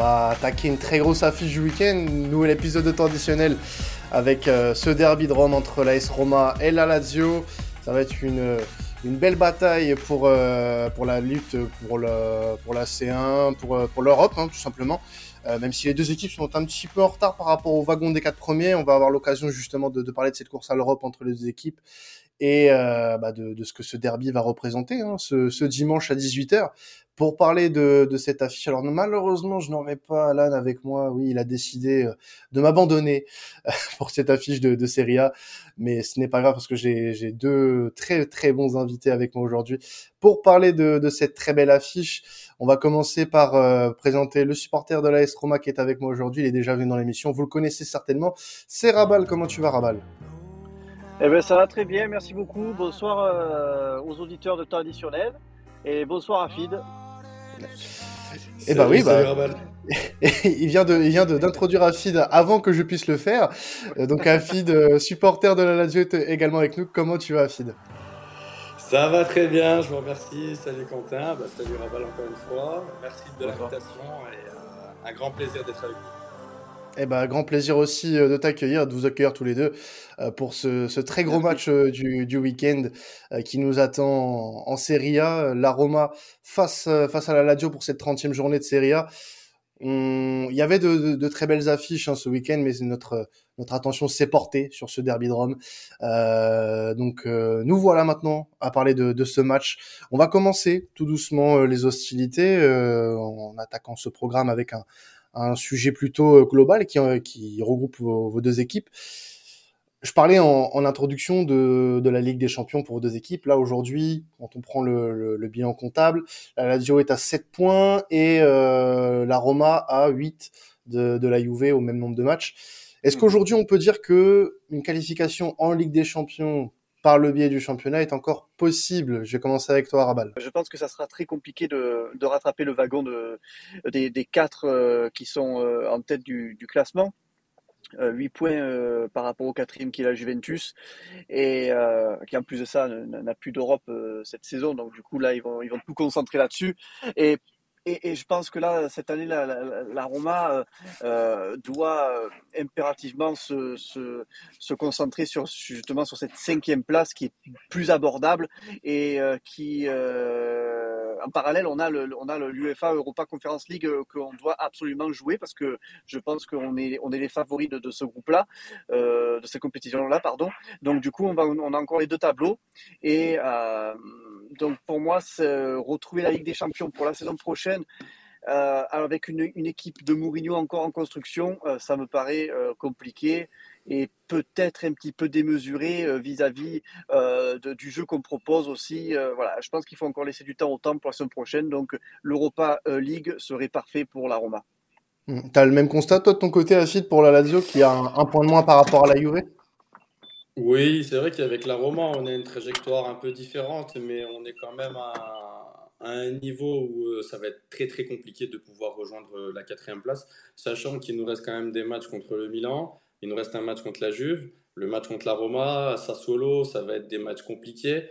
va attaquer une très grosse affiche du week-end. Nouvel épisode de temps additionnel avec euh, ce derby de Rome entre l'AS Roma et la Lazio. Ça va être une, belle bataille pour, euh, pour la lutte pour, le, pour la C1, pour, euh, pour l'Europe, hein, tout simplement. même si les deux équipes sont un petit peu en retard par rapport au wagon des quatre premiers, on va avoir l'occasion justement de, parler de cette course à l'Europe entre les deux équipes et bah de, de, ce que ce derby va représenter hein, ce, ce, dimanche à 18h pour parler de, de, cette affiche. Alors malheureusement, je n'aurai pas Alan avec moi. Oui, il a décidé euh, de m'abandonner euh, pour cette affiche de, de Serie A, mais ce n'est pas grave parce que j'ai deux très très bons invités avec moi aujourd'hui pour parler de, de, cette très belle affiche. On va commencer par euh, présenter le supporter de l'AS Roma qui est avec moi aujourd'hui. Il est déjà venu dans l'émission. Vous le connaissez certainement. C'est Rabal. Comment tu vas, Rabal eh ben, ça va très bien, merci beaucoup. Bonsoir aux auditeurs de temps additionnel et bonsoir à Fid. Et eh bah oui, bah, il vient de, il vient d'introduire Afid avant que je puisse le faire. Euh, donc Afid, euh, supporter de la Lazio, est également avec nous. Comment tu vas, Afid? Ça va très bien, je vous remercie. Salut Quentin, bah, salut Rabal encore une fois. Merci de l'invitation et euh, un grand plaisir d'être avec vous. Eh ben, grand plaisir aussi euh, de t'accueillir, de vous accueillir tous les deux euh, pour ce, très gros match euh, du, week-end qui nous attend en, Serie A. La Roma face, face à la Lazio pour cette 30e journée de Serie A. Il y avait de, très belles affiches hein, ce week-end, mais notre, notre attention s'est portée sur ce derby de Rome. donc nous voilà maintenant à parler de, de, ce match. On va commencer tout doucement les hostilités en attaquant ce programme avec un, un sujet plutôt euh, global qui, euh, qui regroupe vos, deux équipes. Je parlais en, en introduction de, de, la Ligue des Champions pour vos deux équipes. Là, aujourd'hui, quand on prend le, le, bilan comptable, la Lazio est à 7 points et euh, la Roma à 8 de, de, la Juve au même nombre de matchs. Est-ce mmh. qu'aujourd'hui, on peut dire que une qualification en Ligue des Champions par le biais du championnat est encore possible Je vais commencer avec toi, Rabal. Je pense que ça sera très compliqué de, de rattraper le wagon de, des, quatre euh, qui sont euh, en tête du, classement. Euh, 8 points euh, par rapport au quatrième qui est la Juventus et qui en plus de ça n'a plus d'Europe cette saison donc du coup là ils vont ils vont tout concentrer là-dessus et et, je pense que là, cette année, la, la, Roma euh, euh doit euh, impérativement se, se, concentrer sur justement sur cette cinquième place qui est plus abordable et qui, en parallèle, on a l'UEFA Europa Conference League qu'on doit absolument jouer parce que je pense qu'on est, on est les favoris de, ce groupe-là, de cette compétition-là, pardon. Donc du coup, on va, on a encore les deux tableaux et donc pour moi, retrouver la Ligue des Champions pour la saison prochaine, euh, avec une, équipe de Mourinho encore en construction, euh, ça me paraît euh, compliqué et peut-être un petit peu démesuré euh, vis-à-vis euh, du jeu qu'on propose aussi. voilà, je pense qu'il faut encore laisser du temps au temps pour la semaine prochaine. Donc l'Europa League serait parfait pour la Roma. Hmm. Tu as le même constat, toi, de ton côté, Afid, pour la Lazio, qui a un, un point de moins par rapport à la Juve? Oui, c'est vrai qu'avec la Roma, on a une trajectoire un peu différente, mais on est quand même à, un niveau où euh, ça va être très très compliqué de pouvoir rejoindre euh, la quatrième place, sachant qu'il nous reste quand même des matchs contre le Milan, il nous reste un match contre la Juve, le match contre la Roma, Sassuolo, ça va être des matchs compliqués.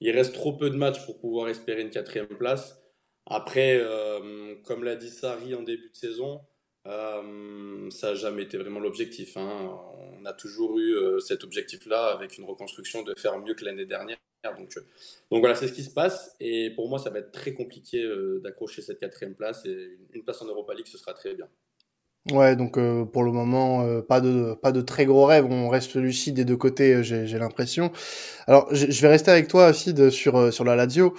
Il reste trop peu de matchs pour pouvoir espérer une quatrième place. Après, euh, comme l'a dit Sari en début de saison, euh, ça n'a jamais été vraiment l'objectif. Hein. On a toujours eu euh, cet objectif-là avec une reconstruction de faire mieux que l'année dernière. Donc, euh, donc voilà, c'est ce qui se passe. Et pour moi, ça va être très compliqué d'accrocher cette quatrième place. Et une place en Europa League, ce sera très bien. Ouais, donc euh, pour le moment, euh, pas de pas de très gros rêves. On reste lucide des deux côtés, euh, j'ai l'impression. Alors, je vais rester avec toi, Afid, sur sur la Lazio.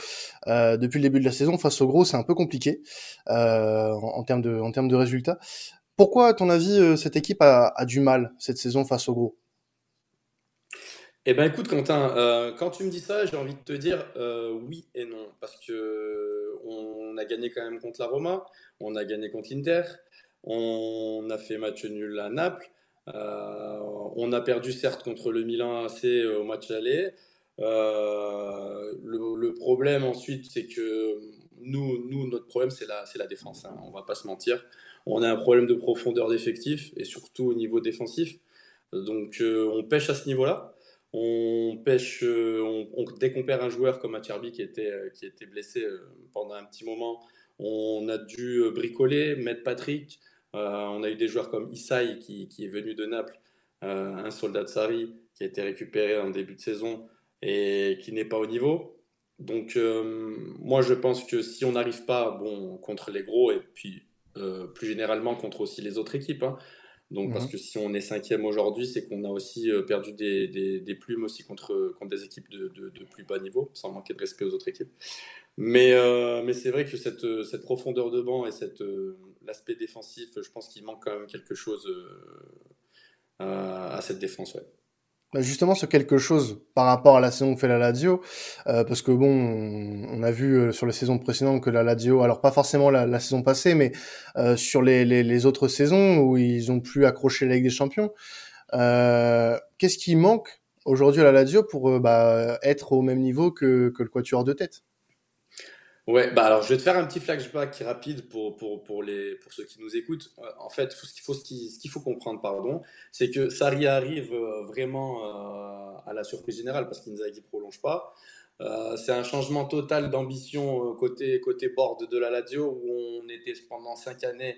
depuis le début de la saison, face au gros, c'est un peu compliqué en, en, termes de en termes de résultats. Pourquoi, à ton avis, cette équipe a, a, du mal cette saison face au gros? Eh ben, écoute, Quentin, quand tu me dis ça, j'ai envie de te dire oui et non, parce que on a gagné quand même contre la Roma, on a gagné contre l'Inter. On a fait match nul à Naples. Euh, on a perdu certes contre le Milan AC au match aller. Euh, le, problème ensuite, c'est que nous, nous, notre problème, c'est la, la défense. Hein. On va pas se mentir. On a un problème de profondeur d'effectif et surtout au niveau défensif. Donc, euh, on pêche à ce niveau-là. on pêche, on, dès qu'on perd un joueur comme Acherbi qui était, qui était blessé pendant un petit moment, on a dû bricoler, mettre Patrick. On a eu des joueurs comme Isai qui, qui est venu de Naples, un soldat de Sari qui a été récupéré en début de saison et qui n'est pas au niveau. Donc, euh, moi, je pense que si on n'arrive pas bon, contre les gros, et puis euh, plus généralement contre aussi les autres équipes, hein, donc, parce mhm. que si on est cinquième aujourd'hui, c'est qu'on a aussi euh, perdu des, des, plumes aussi contre, contre des équipes de, de, plus bas niveau, sans manquer de respect aux autres équipes. Mais, mais c'est vrai que cette, cette, profondeur de banc et l'aspect défensif, je pense qu'il manque quand même quelque chose à, à cette défense. Ouais. Bah, justement sur quelque chose par rapport à la saison que fait la Lazio, euh, parce que bon, on, a vu euh, sur les saisons précédentes que la Lazio, alors pas forcément la, saison passée, mais euh, sur les, les, autres saisons où ils ont pu accrocher la Ligue des Champions, qu'est-ce qui manque aujourd'hui à la Lazio pour bah, être au même niveau que, que le Quatuor de tête? Ouais, bah alors je vais te faire un petit flashback rapide pour, pour, pour, les, pour ceux qui nous écoutent. Euh, en fait, ce qu'il faut, ce qu'il faut comprendre, pardon, c'est que Sarri arrive euh, vraiment euh, à la surprise générale parce qu'Inzaghi ne prolonge pas. c'est un changement total d'ambition côté, côté board de la Lazio où on était pendant cinq années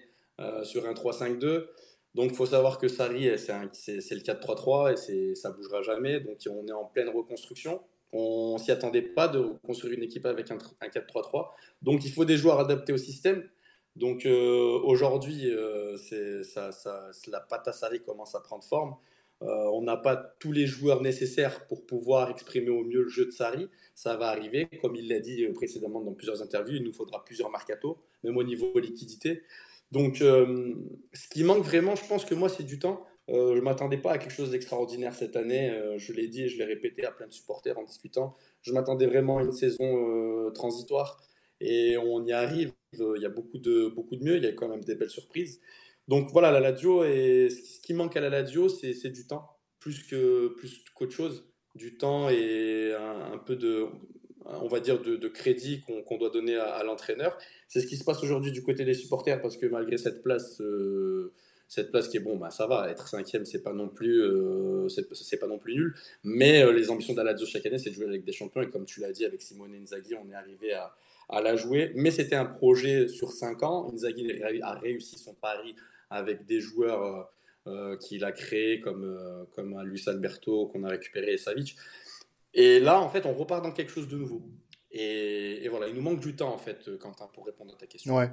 sur un 3-5-2. Donc il faut savoir que Sarri, c'est le 4-3-3 et ça bougera jamais. Donc on est en pleine reconstruction. On s'y attendait pas de construire une équipe avec un, 4-3-3. Donc il faut des joueurs adaptés au système. Donc euh, aujourd'hui, euh, ça, ça, la patassari commence à prendre forme. Euh, on n'a pas tous les joueurs nécessaires pour pouvoir exprimer au mieux le jeu de Sari. Ça va arriver, comme il l'a dit précédemment dans plusieurs interviews, il nous faudra plusieurs mercato, même au niveau liquidité. Donc, ce qui manque vraiment, je pense que moi, c'est du temps. Euh, je ne m'attendais pas à quelque chose d'extraordinaire cette année. Euh, je l'ai dit et je l'ai répété à plein de supporters en discutant. Je m'attendais vraiment à une saison euh, transitoire et on y arrive. Il y a beaucoup de, beaucoup de mieux. Il y a quand même des belles surprises. Donc voilà, la Ladio, et ce qui manque à la Ladio, c'est du temps, plus que plus qu'autre chose. Du temps et un, peu de, on va dire, de, crédit qu'on doit donner à, l'entraîneur. C'est ce qui se passe aujourd'hui du côté des supporters parce que malgré cette place cette place qui est bon, bah, ça va, être cinquième, c'est pas non plus, euh, c'est pas non plus nul. Mais euh, les ambitions d'Alazzo chaque année, c'est de jouer avec des champions. Et comme tu l'as dit, avec Simone Inzaghi, on est arrivé à, la jouer. Mais c'était un projet sur cinq ans. Inzaghi a réussi son pari avec des joueurs euh, qu'il a créés, comme, comme Luis Alberto, qu'on a récupéré, et Savic. Et là, en fait, on repart dans quelque chose de nouveau. Et, et, voilà, il nous manque du temps, en fait, Quentin, pour répondre à ta question. Ouais.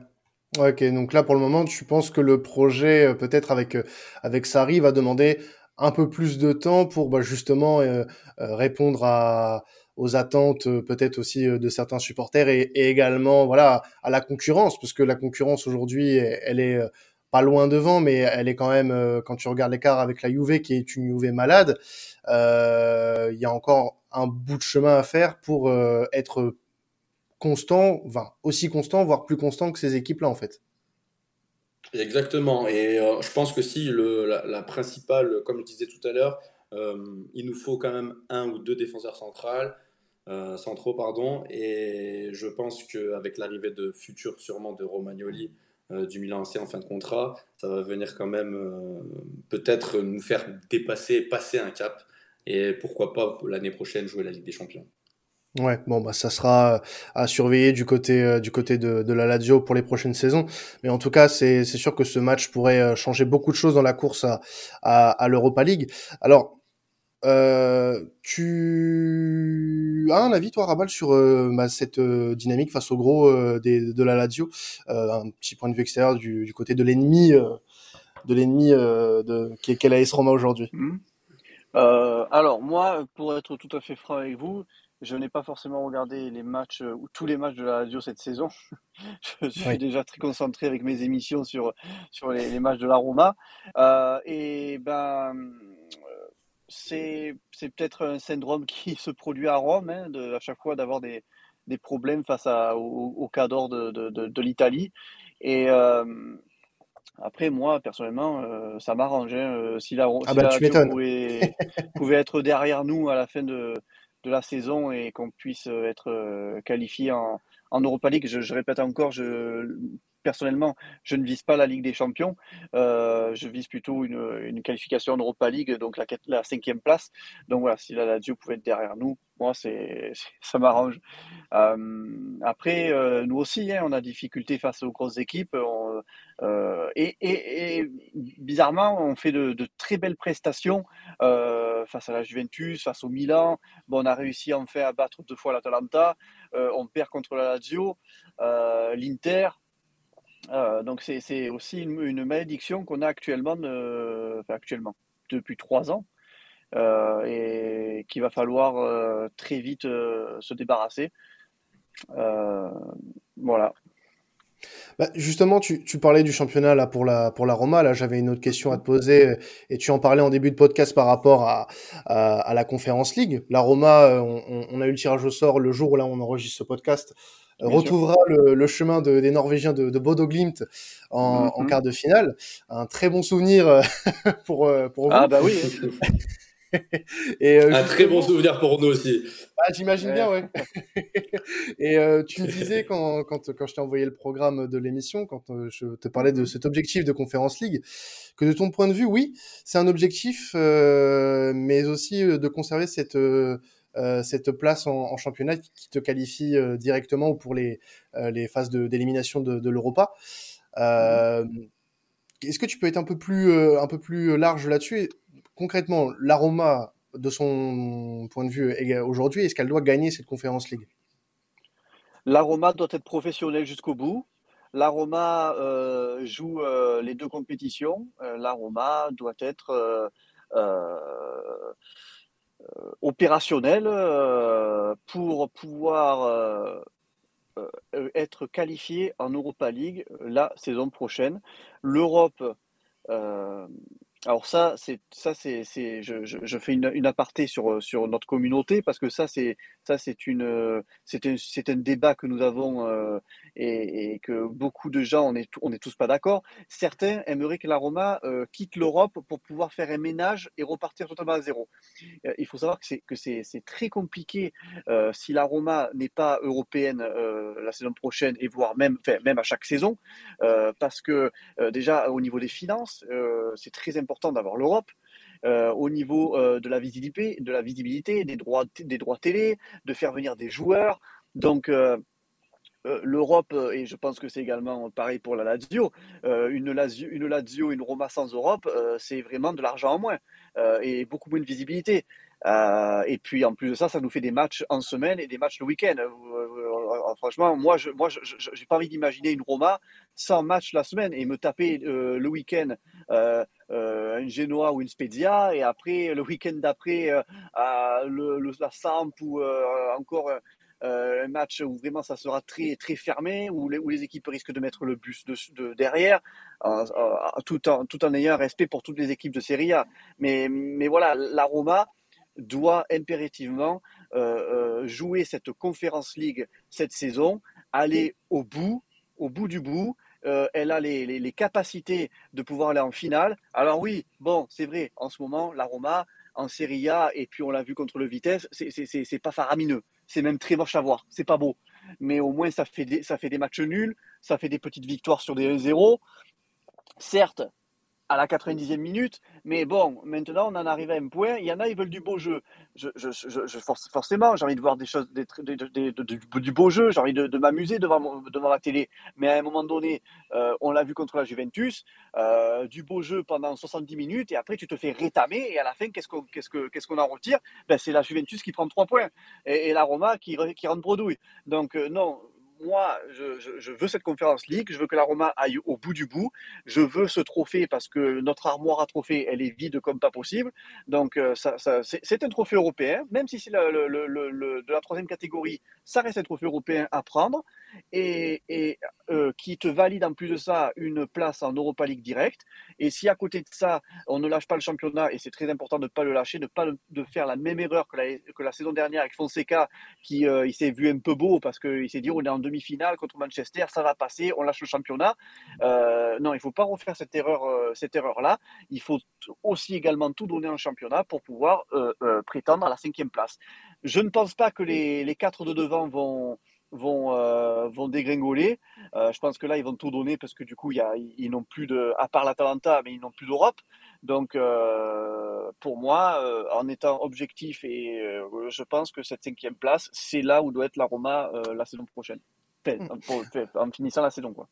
Ok, donc là pour le moment, tu penses que le projet, euh, peut-être avec euh, avec Sari, va demander un peu plus de temps pour bah, justement euh, répondre à, aux attentes peut-être aussi de certains supporters et, également voilà à la concurrence, parce que la concurrence aujourd'hui, elle est pas loin devant, mais elle est quand même, quand tu regardes l'écart avec la Juve, qui est une Juve malade, il y a encore un bout de chemin à faire pour être constant, enfin, aussi constant, voire plus constant que ces équipes-là, en fait. Exactement. Et euh, je pense que si la, principale, comme je disais tout à l'heure, euh, il nous faut quand même un ou deux défenseurs euh, centraux, pardon. Et je pense qu'avec l'arrivée de futur, sûrement de Romagnoli, du Milan AC en fin de contrat, ça va venir quand même peut-être nous faire dépasser, passer un cap. Et pourquoi pas l'année prochaine jouer la Ligue des Champions. Ouais, bon bah ça sera euh, à surveiller du côté euh, du côté de, de la Lazio pour les prochaines saisons. Mais en tout cas, c'est c'est sûr que ce match pourrait euh, changer beaucoup de choses dans la course à à, à l'Europa League. Alors, euh, tu as un avis toi, Rabal, sur bah, cette dynamique face au gros des, de la Lazio? Un petit point de vue extérieur du, du côté de l'ennemi de l'ennemi de qui est, l'AS Roma aujourd'hui. Mmh. alors moi, pour être tout à fait franc avec vous, je n'ai pas forcément regardé les matchs euh, ou tous les matchs de la radio cette saison. je suis déjà très concentré avec mes émissions sur, sur les, matchs de la Roma. Euh, et ben, euh, c'est, peut-être un syndrome qui se produit à Rome, hein, de, à chaque fois d'avoir des, des problèmes face à, au, au cadre de, de, de, l'Italie. Et après, moi, personnellement, ça m'arrange. Hein, si la, ah bah, pouvait, pouvait être derrière nous à la fin de, de la saison et qu'on puisse euh, être euh, qualifié en, en Europa League. Je, répète encore, je, personnellement, je ne vise pas la Ligue des Champions. Euh, je vise plutôt une, qualification en Europa League, donc la, cinquième place. Donc voilà, si la Lazio pouvait être derrière nous, moi, c'est, ça m'arrange. Euh, après, euh, nous aussi, hein, on a difficulté face aux grosses équipes. et, bizarrement, on fait de, très belles prestations face à la Juventus, face au Milan. Bon, on a réussi en fait à battre deux fois l'Atalanta. on perd contre la Lazio, l'Inter. Euh, donc c'est aussi une, malédiction qu'on a actuellement, actuellement, depuis trois ans, euh, et qu'il va falloir euh, très vite se débarrasser. voilà. Bah, justement, tu, parlais du championnat là pour la pour la Roma. Là, j'avais une autre question à te poser et tu en parlais en début de podcast par rapport à, à, la Conférence League. La Roma, on, on, a eu le tirage au sort le jour où là on enregistre ce podcast retrouvera le, chemin des Norvégiens de, de Bodo Glimt en, mm-hmm. quart de finale. Un très bon souvenir euh, pour, euh, pour vous. Ah bah oui. Et, euh, un très bon souvenir pour nous aussi. Ah, J'imagine bien, ouais. et tu me disais quand, quand, quand je t'ai envoyé le programme de l'émission, quand je te parlais de cet objectif de Conférence League, que de ton point de vue, oui, c'est un objectif, mais aussi de conserver cette euh, cette place en, championnat qui, te qualifie euh, directement ou pour les, euh, les phases d'élimination de, de l'Europa. Est-ce que tu peux être un peu plus, un peu plus large là-dessus Concrètement, l'aroma de son point de vue aujourd'hui, est-ce qu'elle doit gagner cette conférence League? L'aroma doit être professionnel jusqu'au bout. L'aroma joue les deux compétitions. L'aroma doit être euh, opérationnel euh, pour pouvoir euh, être qualifié en Europa League la saison prochaine. L'Europe alors ça, ça, c'est, je, fais une, une, aparté sur sur notre communauté parce que ça, c'est ça, c'est une, un, c'est un débat que nous avons euh, et, que beaucoup de gens, on est tous pas d'accord. Certains aimeraient que la Roma euh, quitte l'Europe pour pouvoir faire un ménage et repartir totalement à zéro. Euh, il faut savoir que c'est très compliqué si la Roma n'est pas européenne la saison prochaine et voire même à chaque saison, parce que déjà au niveau des finances, c'est très important d'avoir l'Europe. Euh, au niveau euh, de la visibilité, de la visibilité, des droits, des droits télé, de faire venir des joueurs. Donc euh, l'Europe, et je pense que c'est également pareil pour la Lazio, une Lazio, une Lazio, une Roma sans Europe, c'est vraiment de l'argent en moins et beaucoup moins de visibilité. Et puis en plus de ça, ça nous fait des matchs en semaine et des matchs le week-end. franchement, moi, je, moi, j'ai pas envie d'imaginer une Roma sans match la semaine et me taper le week-end euh, un Genoa ou une Spezia, et après, le week-end d'après, euh, le, la Samp ou euh, encore un match où vraiment ça sera très, très fermé, où les, où les équipes risquent de mettre le bus de, derrière, tout, en, tout en ayant un respect pour toutes les équipes de Serie A. Mais, mais voilà, la Roma doit impérativement jouer cette Conférence League cette saison, aller au bout, au bout du bout, euh, elle a les, capacités de pouvoir aller en finale. Alors oui, bon, c'est vrai, en ce moment, la Roma en Serie A, et puis on l'a vu contre le Vitesse, c'est pas faramineux. C'est même très moche à voir, c'est pas beau. Mais au moins, ça fait, des, ça fait des matchs nuls, ça fait des petites victoires sur des 1-0. Certes, à la 90e minute. Mais bon, maintenant, on en arrive à un point. Il y en a, ils veulent du beau jeu. Je, je, forcément, j'ai envie de voir des choses, des, du beau jeu. J'ai envie de, m'amuser devant, devant la télé. Mais à un moment donné, euh, on l'a vu contre la Juventus, euh, du beau jeu pendant 70 minutes et après, tu te fais rétamer. Et à la fin, qu'est-ce qu'on qu'est-ce que, qu'est-ce en retire? Ben, C'est la Juventus qui prend 3 points et, la Roma qui, qui rentre bredouille. Donc, euh, non, moi, je, veux cette conférence League, je veux que la Roma aille au bout du bout, je veux ce trophée parce que notre armoire à trophées, elle est vide comme pas possible. Donc, euh, c'est un trophée européen, même si c'est de la troisième catégorie, ça reste un trophée européen à prendre et, euh, qui te valide en plus de ça une place en Europa League direct. Et si à côté de ça, on ne lâche pas le championnat, et c'est très important de ne pas le lâcher, de ne pas de faire la même erreur que la, saison dernière avec Fonseca, qui euh, il s'est vu un peu beau parce qu'il s'est dit on est en demi-finale contre Manchester, ça va passer, on lâche le championnat. Euh, non, il ne faut pas refaire cette erreur, cette erreur-là. Il faut aussi également tout donner en championnat pour pouvoir prétendre à la cinquième place. Je ne pense pas que les, les quatre de devant vont vont, euh, vont dégringoler. Euh, je pense que là, ils vont tout donner parce que du coup, ils n'ont plus de, à part l'Atalanta, mais ils n'ont plus d'Europe. Donc, euh, pour moi, en étant objectif, et je pense que cette cinquième place, c'est là où doit être la Roma la saison prochaine. Hmm. en finissant la saison, quoi.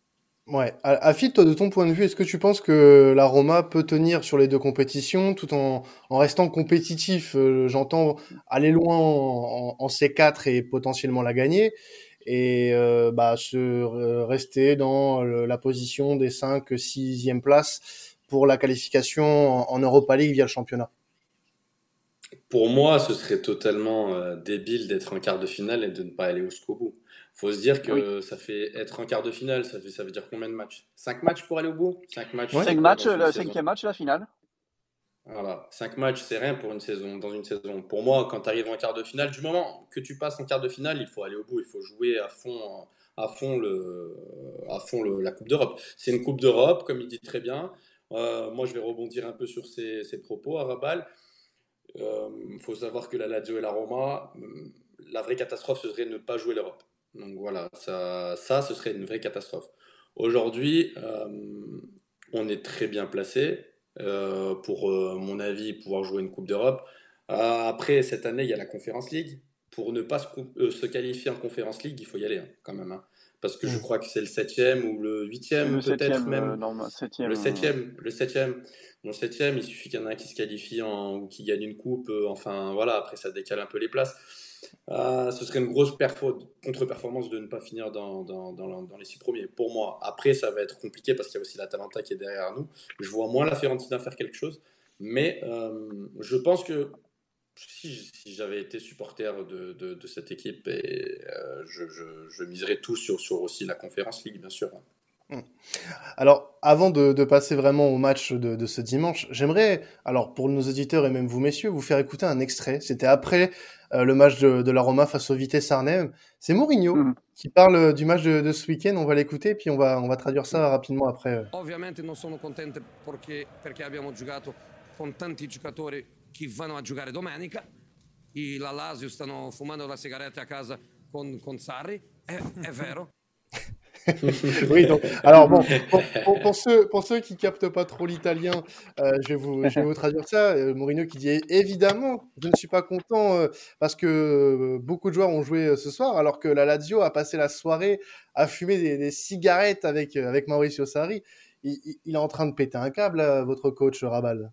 Ouais. Afid, toi, de ton point de vue, est-ce que tu penses que la Roma peut tenir sur les deux compétitions tout en, en restant compétitif J'entends aller loin en, en, C4 et potentiellement la gagner, et euh, bah, se rester dans la position des 5 6e places pour la qualification en, Europa League via le championnat? Pour moi, ce serait totalement euh, débile d'être en quart de finale et de ne pas aller jusqu'au bout. Faut se dire que ça fait être en quart de finale, ça, fait, ça veut dire combien de matchs? 5 matchs pour aller au bout? 5 matchs, 5 matchs le cinquième match, la finale. Voilà, 5 matchs, c'est rien pour une saison, dans une saison. Pour moi, quand tu arrives en quart de finale, du moment que tu passes en quart de finale, il faut aller au bout, il faut jouer à fond, à fond, le, à fond le, la Coupe d'Europe. C'est une Coupe d'Europe, comme il dit très bien. Euh, moi, je vais rebondir un peu sur ses, propos à Rabal. Il euh, faut savoir que la Lazio et la Roma, la vraie catastrophe, ce serait de ne pas jouer l'Europe. Donc voilà, ça, ça, ce serait une vraie catastrophe. Aujourd'hui, euh, on est très bien placé. Euh, pour, euh, mon avis, pouvoir jouer une Coupe d'Europe. Euh, après, cette année, il y a la Conference League. Pour ne pas se, qualifier en Conference League, il faut y aller hein, quand même. Hein. parce que je mm. crois que c'est le 7e ou le 8e, peut-être même. non, le 7e. Le 7e. Le 7e. le 7e, il suffit qu'il y en ait un qui se qualifie en, ou qui gagne une coupe. enfin, voilà, après, ça décale un peu les places. Euh, ce serait une grosse contre-performance de ne pas finir dans, les six premiers, pour moi. Après, ça va être compliqué parce qu'il y a aussi la Talenta qui est derrière nous. Je vois moins la Fiorentina faire quelque chose. Mais euh, je pense que si, j'avais été supporter de, cette équipe, euh, je, miserais tout sur, sur aussi la Conférence League, bien sûr. Alors, avant de, de, passer vraiment au match de, de ce dimanche, j'aimerais, alors pour nos auditeurs et même vous messieurs, vous faire écouter un extrait. C'était après euh, le match de, de, la Roma face au Vitesse Arnhem. C'est Mourinho mm. qui parle du match de, de ce week-end. On va l'écouter puis on va, on va traduire ça rapidement après. Euh. Ovviamente non sono contento perché, perché abbiamo giocato con tanti giocatori che vanno a giocare domenica. I, la Lazio stanno fumando la sigaretta a casa con, con Sarri. È, è vero. oui, donc, alors bon, pour, ceux, pour ceux qui captent pas trop l'italien, euh, je, vais vous, je vais vous traduire ça. Euh, Mourinho qui dit évidemment, je ne suis pas content euh, parce que euh, beaucoup de joueurs ont joué ce soir, alors que la Lazio a passé la soirée à fumer des, des cigarettes avec, avec Mauricio Sarri. Il, il, est en train de péter un câble, votre coach Rabal.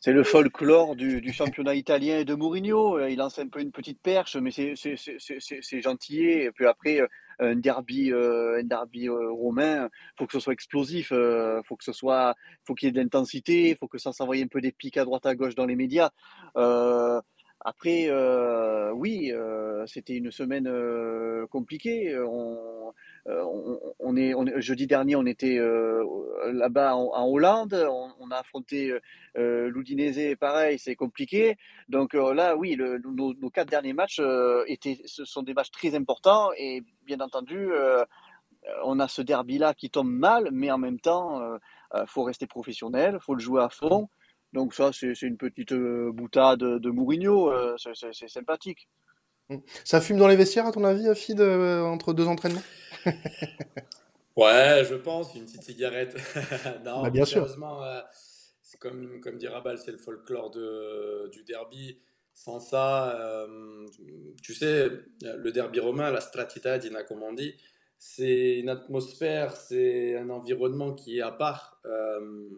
C'est le folklore du, du, championnat italien et de Mourinho. Il lance un peu une petite perche, mais c'est gentil. Et puis après, un derby, euh, un derby euh, romain, faut que ce soit explosif, euh, faut que ce soit, faut qu'il y ait de l'intensité, faut que ça s'envoie un peu des pics à droite à gauche dans les médias. Après, oui, c'était une semaine compliquée. On, est, jeudi dernier, on était là-bas en, Hollande, on, a affronté euh, l'Udinese, pareil, c'est compliqué. Donc là, oui, nos, quatre derniers matchs étaient, ce sont des matchs très importants et bien entendu, on a ce derby-là qui tombe mal, mais en même temps, il faut rester professionnel, il faut le jouer à fond. Donc ça, c'est une petite boutade de Mourinho, c'est sympathique. Mmh. Ça fume dans les vestiaires, à ton avis, Fid, entre deux entraînements? Ouais, je pense, une petite cigarette. non, bah, bien sûr. Euh, comme, comme dit Rabal, c'est le folklore de, du derby. Sans ça, euh, tu sais, le derby romain, la stratitadina, comme on dit, c'est une atmosphère, c'est un environnement qui est à part. Euh,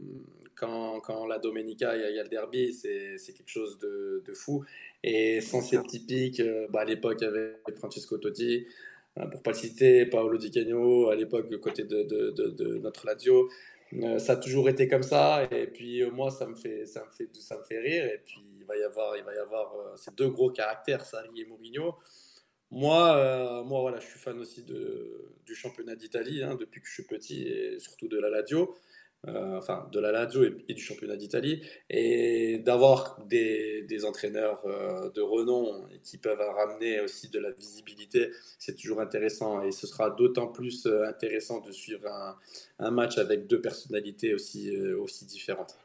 quand, quand, la Domenica, il y, a le derby, c'est quelque chose de, de, fou. Et sans cette typique, bah, à l'époque avec Francesco Totti, pour pas le citer, Paolo Di Canio, à l'époque, côté de, de, de, notre Lazio. Euh, ça a toujours été comme ça. Et puis, euh, moi, ça me, fait, ça, me fait, ça me fait rire. Et puis, il va y avoir, il va y avoir euh, ces deux gros caractères, Sarri et Mourinho. Moi, moi voilà, je suis fan aussi de, du championnat d'Italie, hein, depuis que je suis petit, et surtout de la Lazio. Euh, enfin de la Lazio et, du championnat d'Italie, et d'avoir des, des, entraîneurs euh, de renom qui peuvent ramener aussi de la visibilité, c'est toujours intéressant. Et ce sera d'autant plus euh, intéressant de suivre un, un, match avec deux personnalités aussi, aussi différentes.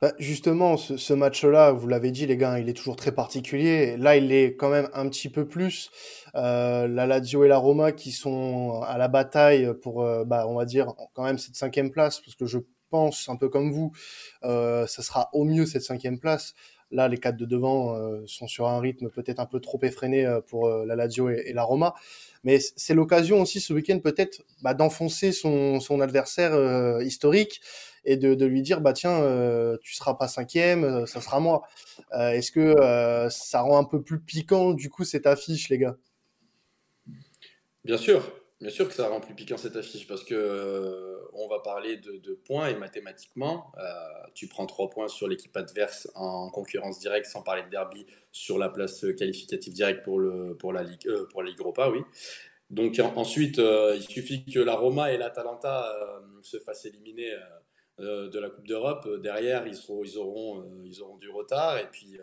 Bah, justement, ce, match-là, vous l'avez dit, les gars, il est toujours très particulier. Là, il est quand même un petit peu plus. Euh, la Lazio et la Roma qui sont à la bataille pour, euh, bah, on va dire, quand même cette cinquième place, parce que je pense, un peu comme vous, euh, ça sera au mieux cette cinquième place. Là, les quatre de devant euh, sont sur un rythme peut-être un peu trop effréné euh, pour la Lazio et, la Roma. Mais c'est l'occasion aussi ce week-end peut-être bah, d'enfoncer son, son adversaire historique et de, lui dire bah tiens tu seras pas cinquième ça sera moi. Est-ce que ça rend un peu plus piquant du coup cette affiche les gars? Bien sûr. Bien sûr que ça rend plus piquant cette affiche parce que euh, on va parler de, points et mathématiquement, euh, tu prends trois points sur l'équipe adverse en concurrence directe, sans parler de derby, sur la place qualificative directe pour, le, pour, la, Ligue, euh, pour la Ligue Europa, oui. Donc ensuite, il suffit que la Roma et l'Atalanta se fassent éliminer de la Coupe d'Europe. Derrière, ils, seront, ils, auront, ils auront du retard et puis,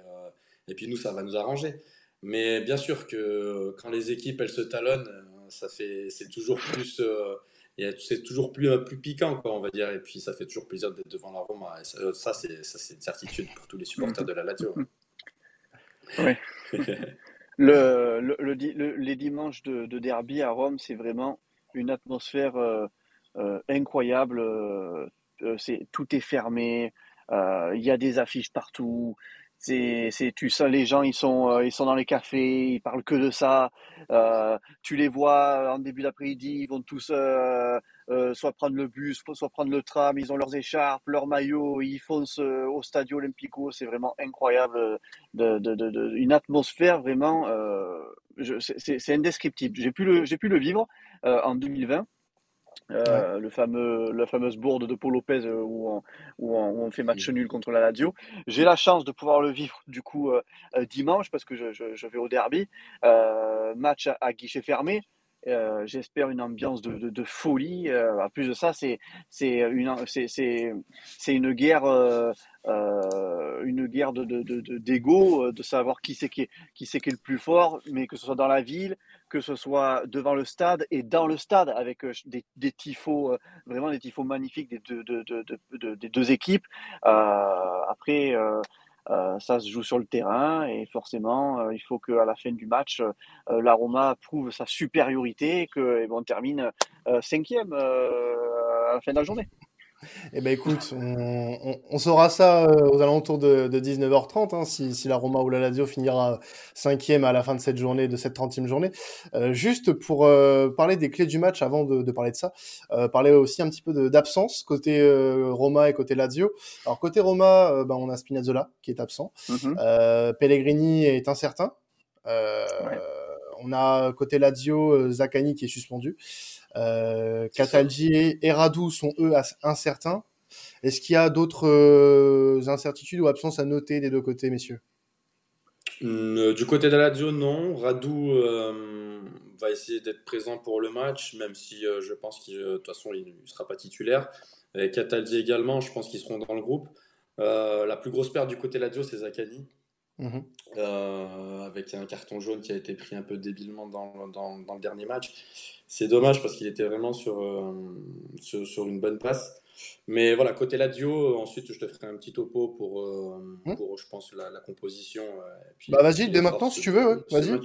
et puis nous, ça va nous arranger. Mais bien sûr que quand les équipes, elles se talonnent, ça fait, c'est toujours plus, euh, c'est toujours plus, euh, plus piquant, quoi, on va dire. Et puis, ça fait toujours plaisir d'être devant la Roma. Et ça, c'est, ça, c'est une certitude pour tous les supporters de la Lazio. Oui. le, le, les dimanches de, derby à Rome, c'est vraiment une atmosphère euh, incroyable. C'est, tout est fermé. Il y a des affiches partout. C'est, tu les gens, ils sont, euh, ils sont dans les cafés, ils parlent que de ça. Euh, tu les vois en début d'après-midi, ils vont tous euh, soit prendre le bus, soit prendre le tram. Ils ont leurs écharpes, leurs maillots, ils foncent au Stadio Olimpico. C'est vraiment incroyable, une atmosphère vraiment, c'est, indescriptible. J'ai pu le vivre en 2020. Euh, le fameux, la fameuse bourde de Paul Lopez euh, où, on, où, on, fait match nul contre la Lazio. J'ai la chance de pouvoir le vivre du coup euh, dimanche parce que je, je, vais au derby, match à, guichet fermé. J'espère une ambiance de, de, de folie. en plus de ça, c'est c'est une c'est c'est une guerre une guerre de d'ego, de, de, savoir qui c'est qui qui c'est qui est le plus fort, mais que ce soit dans la ville, que ce soit devant le stade et dans le stade avec euh, des, des tifos, euh, vraiment des tifos magnifiques des deux, des deux équipes. Euh, ça se joue sur le terrain et forcément, il faut qu'à la fin du match, la Roma prouve sa supériorité et qu'on termine cinquième à la fin de la journée. Eh ben écoute, on, saura ça euh, aux alentours de, 19h30, hein, si, la Roma ou la Lazio finira cinquième à la fin de cette journée, de cette 30e journée. Euh, juste pour euh, parler des clés du match, avant de, parler de ça, parler aussi un petit peu d'absence côté Roma et côté Lazio. Alors côté Roma, ben, on a Spinazzola qui est absent, mm-hmm. Pellegrini est incertain. On a côté Lazio Zaccani qui est suspendu. Euh, Cataldi et Radou sont eux incertains. Est-ce qu'il y a d'autres euh, incertitudes ou absences à noter des deux côtés, messieurs? Euh, Du côté de la non. Radou va essayer d'être présent pour le match, même si je pense qu'il de toute façon il ne sera pas titulaire. Et Cataldi également, je pense qu'ils seront dans le groupe. la plus grosse perte du côté Lazio, c'est Zakani. Mhm. Avec un carton jaune qui a été pris un peu débilement dans, dans, dans le dernier match. C'est dommage parce qu'il était vraiment sur, euh, sur, une bonne passe. Mais voilà, côté Lazio, ensuite je te ferai un petit topo pour, euh, hmm. pour je pense, la, composition. Puis, bah vas-y, dès maintenant si tu veux, vas-y.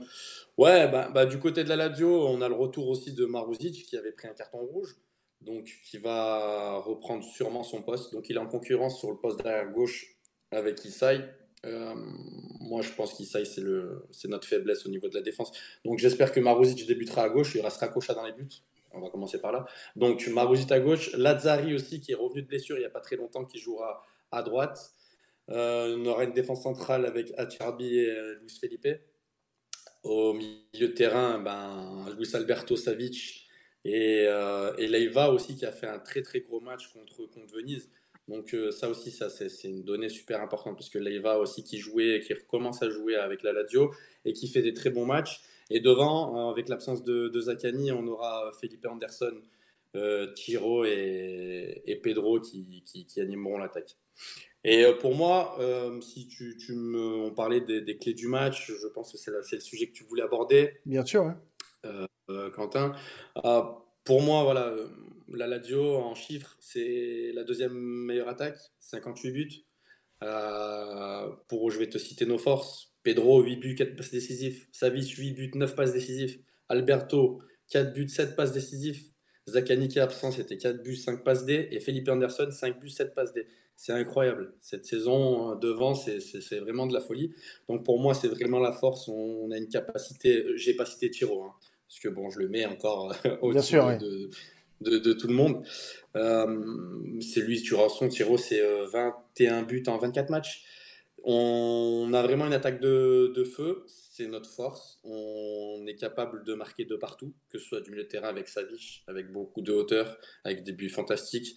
Ouais, bah, bah, du côté de la Lazio, on a le retour aussi de Maruzic qui avait pris un carton rouge, donc qui va reprendre sûrement son poste. Donc il est en concurrence sur le poste derrière gauche avec Isai. Euh, moi, je pense qu'Issaï, c'est, le, notre faiblesse au niveau de la défense. Donc, j'espère que Maruzic débutera à gauche. Il restera Kocha dans les buts. On va commencer par là. Donc, Maruzic à gauche. Lazzari aussi, qui est revenu de blessure il n'y a pas très longtemps, qui jouera à droite. Euh, on aura une défense centrale avec Acharbi et euh, Luis Felipe. Au milieu de terrain, ben, Luis Alberto Savic et, et Leiva aussi, qui a fait un très très gros match contre, contre Venise. Donc euh, ça aussi, ça c'est une donnée super importante parce que Leiva aussi qui jouait, qui recommence à jouer avec la Lazio et qui fait des très bons matchs. Et devant, euh, avec l'absence de, de Zaccani, on aura Felipe Anderson, euh, Tiro et, Pedro qui, qui, animeront l'attaque. Et pour moi, si tu, tu, me, on parlait des, clés du match, je pense que c'est le sujet que tu voulais aborder. Bien sûr. Quentin. Pour moi, voilà, la Lazio, en chiffres, c'est la deuxième meilleure attaque, 58 buts. pour, je vais te citer nos forces. Pedro, 8 buts, 4 passes décisives. Savic, 8 buts, 9 passes décisives. Alberto, 4 buts, 7 passes décisives. Zakani absent, c'était 4 buts, 5 passes D. Et Felipe Anderson, 5 buts, 7 passes D. C'est incroyable. Cette saison, euh, devant, c'est vraiment de la folie. Donc pour moi, c'est vraiment la force. On, a une capacité. J'ai pas cité Tiro, hein, parce que bon, je le mets encore euh, au-dessus de, de, tout le monde. Euh, c'est lui, tu son Tiro, c'est 21 buts en 24 matchs. On a vraiment une attaque de, de feu c'est notre force. On est capable de marquer de partout, que ce soit du milieu de terrain avec Savic, avec beaucoup de hauteur, avec des buts fantastiques.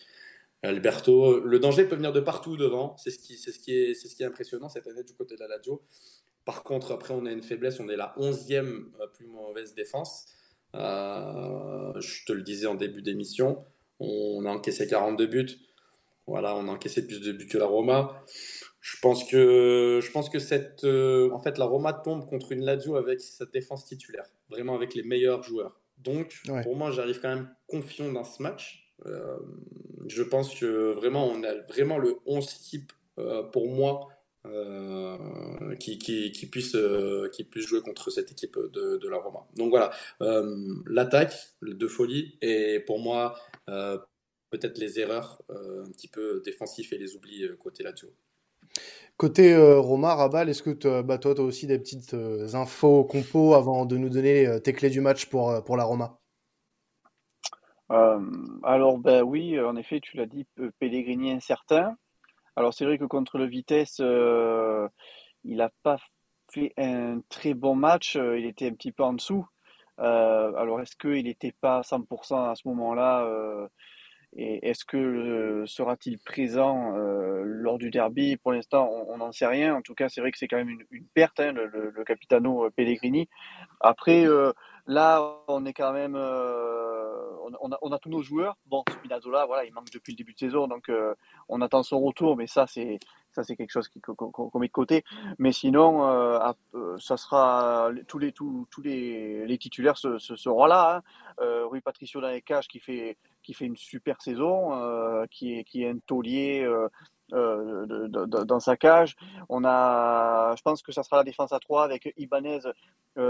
Alberto, le danger peut venir de partout devant. C'est ce qui, c'est ce qui est, c'est ce qui est impressionnant cette année du côté de la Lazio. Par contre, après, on a une faiblesse. On est la 11e euh, plus mauvaise défense. Euh, je te le disais en début d'émission. On a encaissé 42 buts. Voilà, on a encaissé plus de buts que la Roma. Je pense que, je pense que cette, euh, en fait, la Roma tombe contre une Lazio avec sa défense titulaire, vraiment avec les meilleurs joueurs. Donc, pour moi, j'arrive quand même confiant dans ce match. Euh, je pense que vraiment, on a vraiment le 11 type pour moi qui, qui, qui, puisse, qui puisse jouer contre cette équipe de, de la Roma. Donc voilà, l'attaque de folie et pour moi, peut-être les erreurs un petit peu défensifs et les oublis côté Lazio. Côté euh, Roma, Rabal, est-ce que bah, toi, tu as aussi des petites euh, infos compos avant de nous donner euh, tes clés du match pour, pour la Roma? Alors, ben oui, en effet, tu l'as dit, Pellegrini incertain. Alors, c'est vrai que contre le Vitesse, il n'a pas fait un très bon match, il était un petit peu en dessous. alors, est-ce qu'il n'était pas à 100% à ce moment-là et est-ce que euh, sera-t-il présent euh, lors du derby? Pour l'instant, on n'en sait rien. En tout cas, c'est vrai que c'est quand même une, perte, hein, le, Capitano euh, Pellegrini. Après, là, on est quand même, on, a, on, a, tous nos joueurs. Bon, Spinazzola, voilà, il manque depuis le début de saison, donc on attend son retour. Mais ça, c'est ça, c'est quelque chose qu'on met de côté. Mais sinon, ça sera tous les tous, tous les, titulaires seront là. Hein. Rui Patricio dans les cages qui fait qui fait une super saison, euh, qui, est, qui est un taulier euh, euh, dans sa cage. On a, je pense que ça sera la défense à 3 avec Ibanez,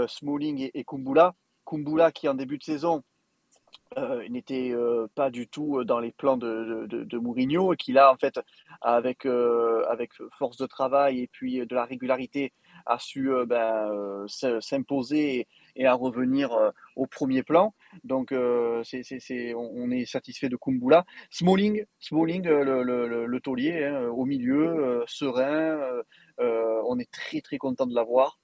Smalling et, Kumbula. Kumbula qui en début de saison n'était pas du tout dans les plans de, Mourinho et qui là en fait avec, avec force de travail et puis de la régularité a su ben, s'imposer et à revenir euh, au premier plan. Donc, euh, c'est, on, est satisfait de Kumbula. Smalling, Smalling le, le, le, taulier, hein, au milieu, euh, serein. on est très très content de l'avoir.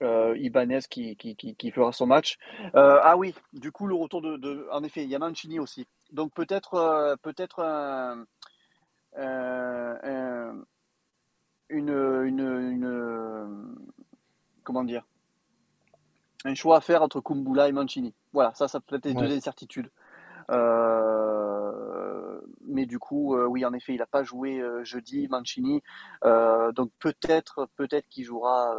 Euh, Ibanez qui, qui, qui, fera son match. ah oui, du coup, le retour de. de en effet, il y a Mancini aussi. Donc peut-être peut-être un, une, une, une, Comment dire? Un choix à faire entre Kumbula et Mancini. Voilà, ça, ça peut être les deux incertitudes. Euh, mais du coup, euh, oui, en effet, il n'a pas joué euh, jeudi, Mancini. donc peut-être, peut-être qu'il jouera.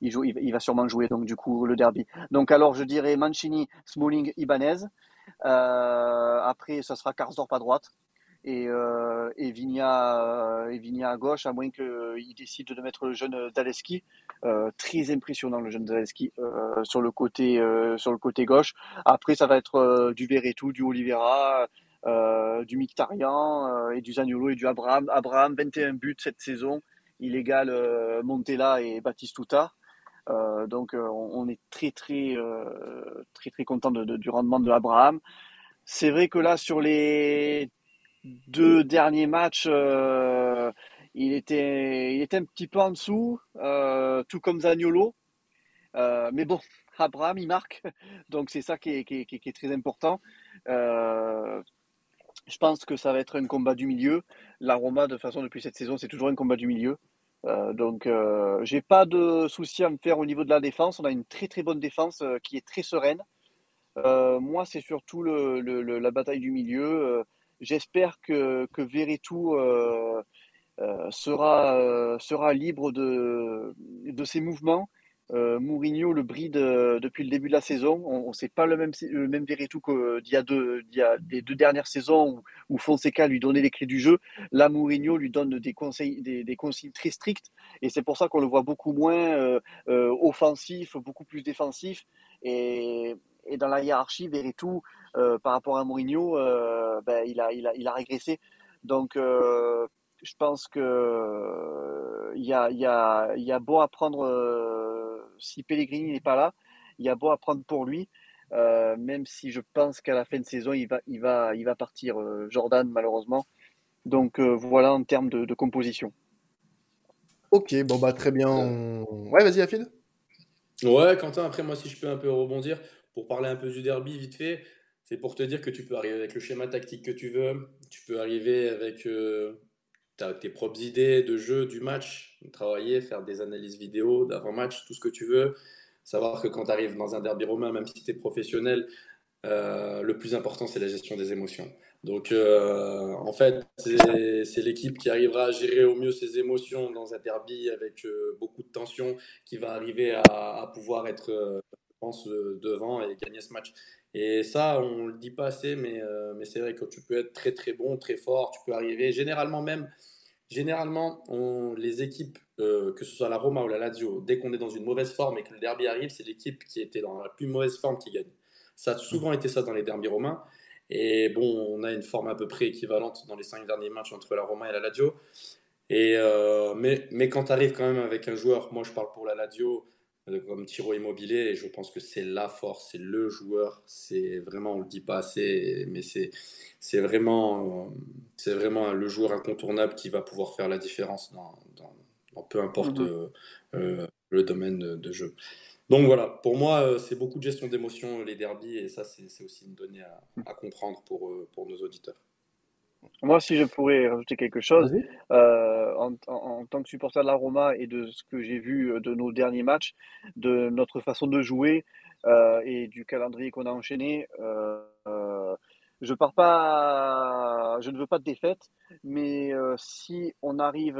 Il, va sûrement jouer donc du coup le derby. Donc alors, je dirais Mancini, Smalling, Ibanez. après, ça sera Karsdorp à droite et, euh, et, Vigna, euh, et Vigna à gauche, à moins qu'il décide de mettre le jeune Daleski. Euh, très impressionnant le jeune Daleski euh, sur, le côté, euh, sur le côté gauche. Après, ça va être euh, du Verretou, du Oliveira, du Mictarian et du Zagnolo et du Abraham. Abraham, 21 buts cette saison. Il égale Montella et Batistuta. Donc on, est très très très très content du rendement de Abraham. C'est vrai que là sur les deux derniers matchs, euh, il, était, il était un petit peu en dessous, euh, tout comme Zagnolo. Euh, mais bon, Abraham, il marque. Donc c'est ça qui est, qui, est, très important. je pense que ça va être un combat du milieu. La Roma, de toute façon, depuis cette saison, c'est toujours un combat du milieu. Donc, j'ai pas de souci à me faire au niveau de la défense. On a une très très bonne défense qui est très sereine. moi, c'est surtout la bataille du milieu. J'espère que, que euh, euh, euh, sera libre de, de ses mouvements euh, Mourinho le bride euh, depuis le début de la saison. On, ne sait pas le même, le même Verretou qu'il y a, deux, il y a des deux dernières saisons où, Fonseca lui donnait les clés du jeu. Là, Mourinho lui donne des, conseils, des, des très strictes et c'est pour ça qu'on le voit beaucoup moins euh, offensif, beaucoup plus défensif. Et, et dans la hiérarchie, Verretou, par rapport à Mourinho, ben, il, a, il, a, il a régressé. Donc, je pense que il y a, y, a, y a beau à prendre si Pellegrini n'est pas là, il y a beau à prendre pour lui. Euh, même si je pense qu'à la fin de saison, il va, il va, il va partir, euh, Jordan, malheureusement. Donc euh, voilà en termes de, composition. Ok, bon bah très bien. Ouais, vas-y, Afid. Ouais, Quentin, après moi, si je peux un peu rebondir, pour parler un peu du derby, vite fait, c'est pour te dire que tu peux arriver avec le schéma tactique que tu veux, tu peux arriver avec tes propres idées de jeu du match, travailler, faire des analyses vidéo d'avant-match, tout ce que tu veux. Savoir que quand tu arrives dans un derby romain, même si tu es professionnel, euh, le plus important, c'est la gestion des émotions. Donc, euh, en fait, c'est l'équipe qui arrivera à gérer au mieux ses émotions dans un derby avec euh, beaucoup de tension qui va arriver à, pouvoir être, je pense, devant et gagner ce match. Et ça, on le dit pas assez, mais, mais c'est vrai que tu peux être très très bon, très fort, tu peux arriver. Généralement même, Généralement, les équipes, euh, que ce soit la Roma ou la Lazio, dès qu'on est dans une mauvaise forme et que le derby arrive, c'est l'équipe qui était dans la plus mauvaise forme qui gagne. Ça a souvent été ça dans les derbys romains. Et bon, on a une forme à peu près équivalente dans les cinq derniers matchs entre la Roma et la Lazio. Et euh, mais, quand tu arrives quand même avec un joueur, moi je parle pour la Lazio, euh, comme Tiro Immobilier, et je pense que c'est la force, c'est le joueur, c'est vraiment, on le dit pas assez, mais c'est vraiment, c'est vraiment le joueur incontournable qui va pouvoir faire la différence dans, dans, peu importe mhm. euh, euh, le domaine de, jeu. Donc voilà, pour moi, c'est beaucoup de gestion d'émotions, les derbies, et ça, c'est, aussi une donnée à, à comprendre pour, pour nos auditeurs. Moi, si je pourrais rajouter quelque chose, euh, en, tant que supporter de la Roma et de ce que j'ai vu euh, de nos derniers matchs, de notre façon de jouer euh, et du calendrier qu'on a enchaîné, je pars pas, je ne veux pas de défaite, mais si on arrive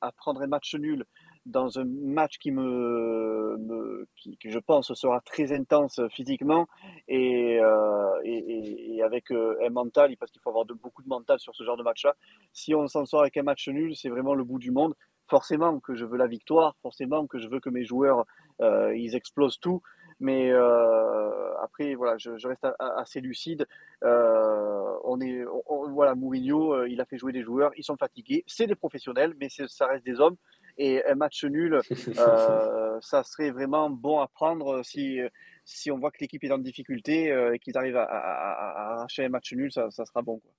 à prendre un match nul dans un match qui me, qui, je pense sera très intense physiquement et, euh, avec euh, un mental, parce qu'il faut avoir beaucoup de mental sur ce genre de match-là. Si on s'en sort avec un match nul, c'est vraiment le bout du monde. Forcément que je veux la victoire, forcément que je veux que mes joueurs euh, ils explosent tout. Mais euh, après, voilà, je, je reste assez lucide. Euh, on est, voilà, Mourinho, il a fait jouer des joueurs, ils sont fatigués. C'est des professionnels, mais ça reste des hommes. Et un match nul, euh, ça serait vraiment bon à prendre si, si on voit que l'équipe est en difficulté et qu'ils arrivent à, arracher un match nul, ça, sera bon. Quoi.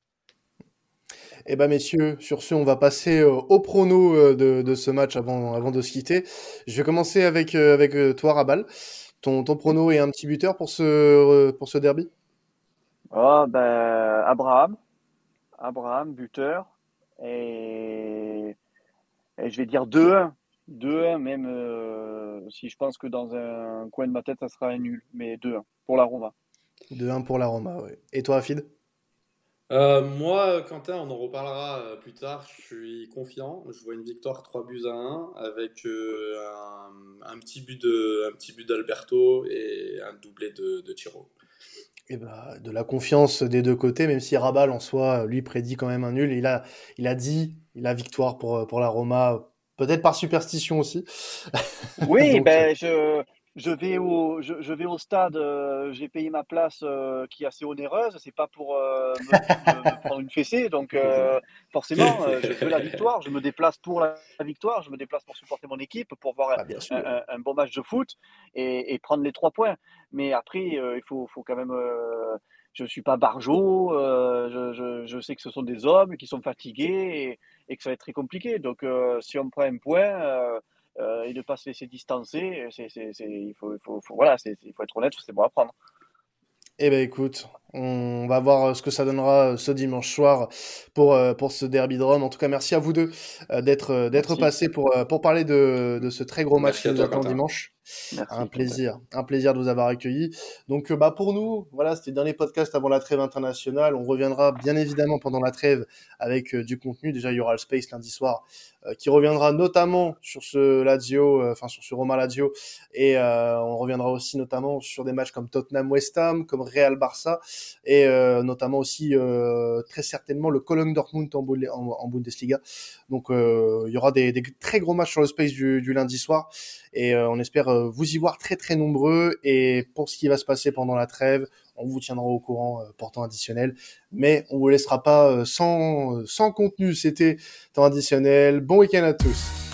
Eh bien, messieurs, sur ce, on va passer au prono de, ce match avant, avant de se quitter. Je vais commencer avec, avec toi, Rabal. Ton, ton prono et un petit buteur pour ce, pour ce derby? Oh, ben, Abraham. Abraham, buteur. Et je vais dire 2-1. 2-1, même euh, si je pense que dans un coin de ma tête, ça sera un nul. Mais 2-1 pour la Roma. 2-1 pour la Roma, oui. Et toi, Afid? Euh, Moi, Quentin, on en reparlera euh, plus tard. Je suis confiant. Je vois une victoire 3 buts à 1 avec un, petit but de, un petit but d'Alberto et un doublé de, de Tiro. Et bah, de la confiance des deux côtés, même si Rabal en soi, lui, prédit quand même un nul. Il a, il a dit la victoire pour, pour la Roma, peut-être par superstition aussi. Oui, ben, je, je vais au, je, vais au stade, euh, j'ai payé ma place euh, qui est assez onéreuse, c'est pas pour euh, me, prendre une fessée, donc forcément, je veux la victoire, je me déplace pour la, victoire, je me déplace pour supporter mon équipe, pour voir ah, un, un, bon match de foot et, et, prendre les trois points. Mais après, il faut, faut quand même je ne suis pas barjot, je, je, je, sais que ce sont des hommes qui sont fatigués et, et que ça va être très compliqué. Donc, si on prend un point, euh, et de ne pas se laisser distancer. il, faut, il, faut, voilà, il faut être honnête, c'est bon à prendre. Eh ben écoute, on va voir ce que ça donnera ce dimanche soir pour, euh, pour ce derby de Rome. En tout cas, merci à vous deux euh, d'être d'être passés pour, pour parler de, de ce très gros match qui nous attend dimanche. un plaisir, un plaisir de vous avoir accueilli. Donc, euh, bah, pour nous, voilà, c'était le dernier podcast avant la trêve internationale. On reviendra bien évidemment pendant la trêve avec euh, du contenu. Déjà, il y aura le Space lundi soir euh, qui reviendra notamment sur ce Lazio, enfin sur ce Roma Lazio, et on reviendra aussi notamment sur des matchs comme Tottenham West Ham, comme Real Barça, et notamment aussi très certainement le Cologne Dortmund en, Bundesliga. Donc, il y aura des, très gros matchs sur le Space du, lundi soir, et on espère euh, vous y voir très très nombreux. Et pour ce qui va se passer pendant la trêve, on vous tiendra au courant euh, temps additionnel. Mais on vous laissera pas euh, sans, sans contenu. C'était temps additionnel. Bon week-end à tous.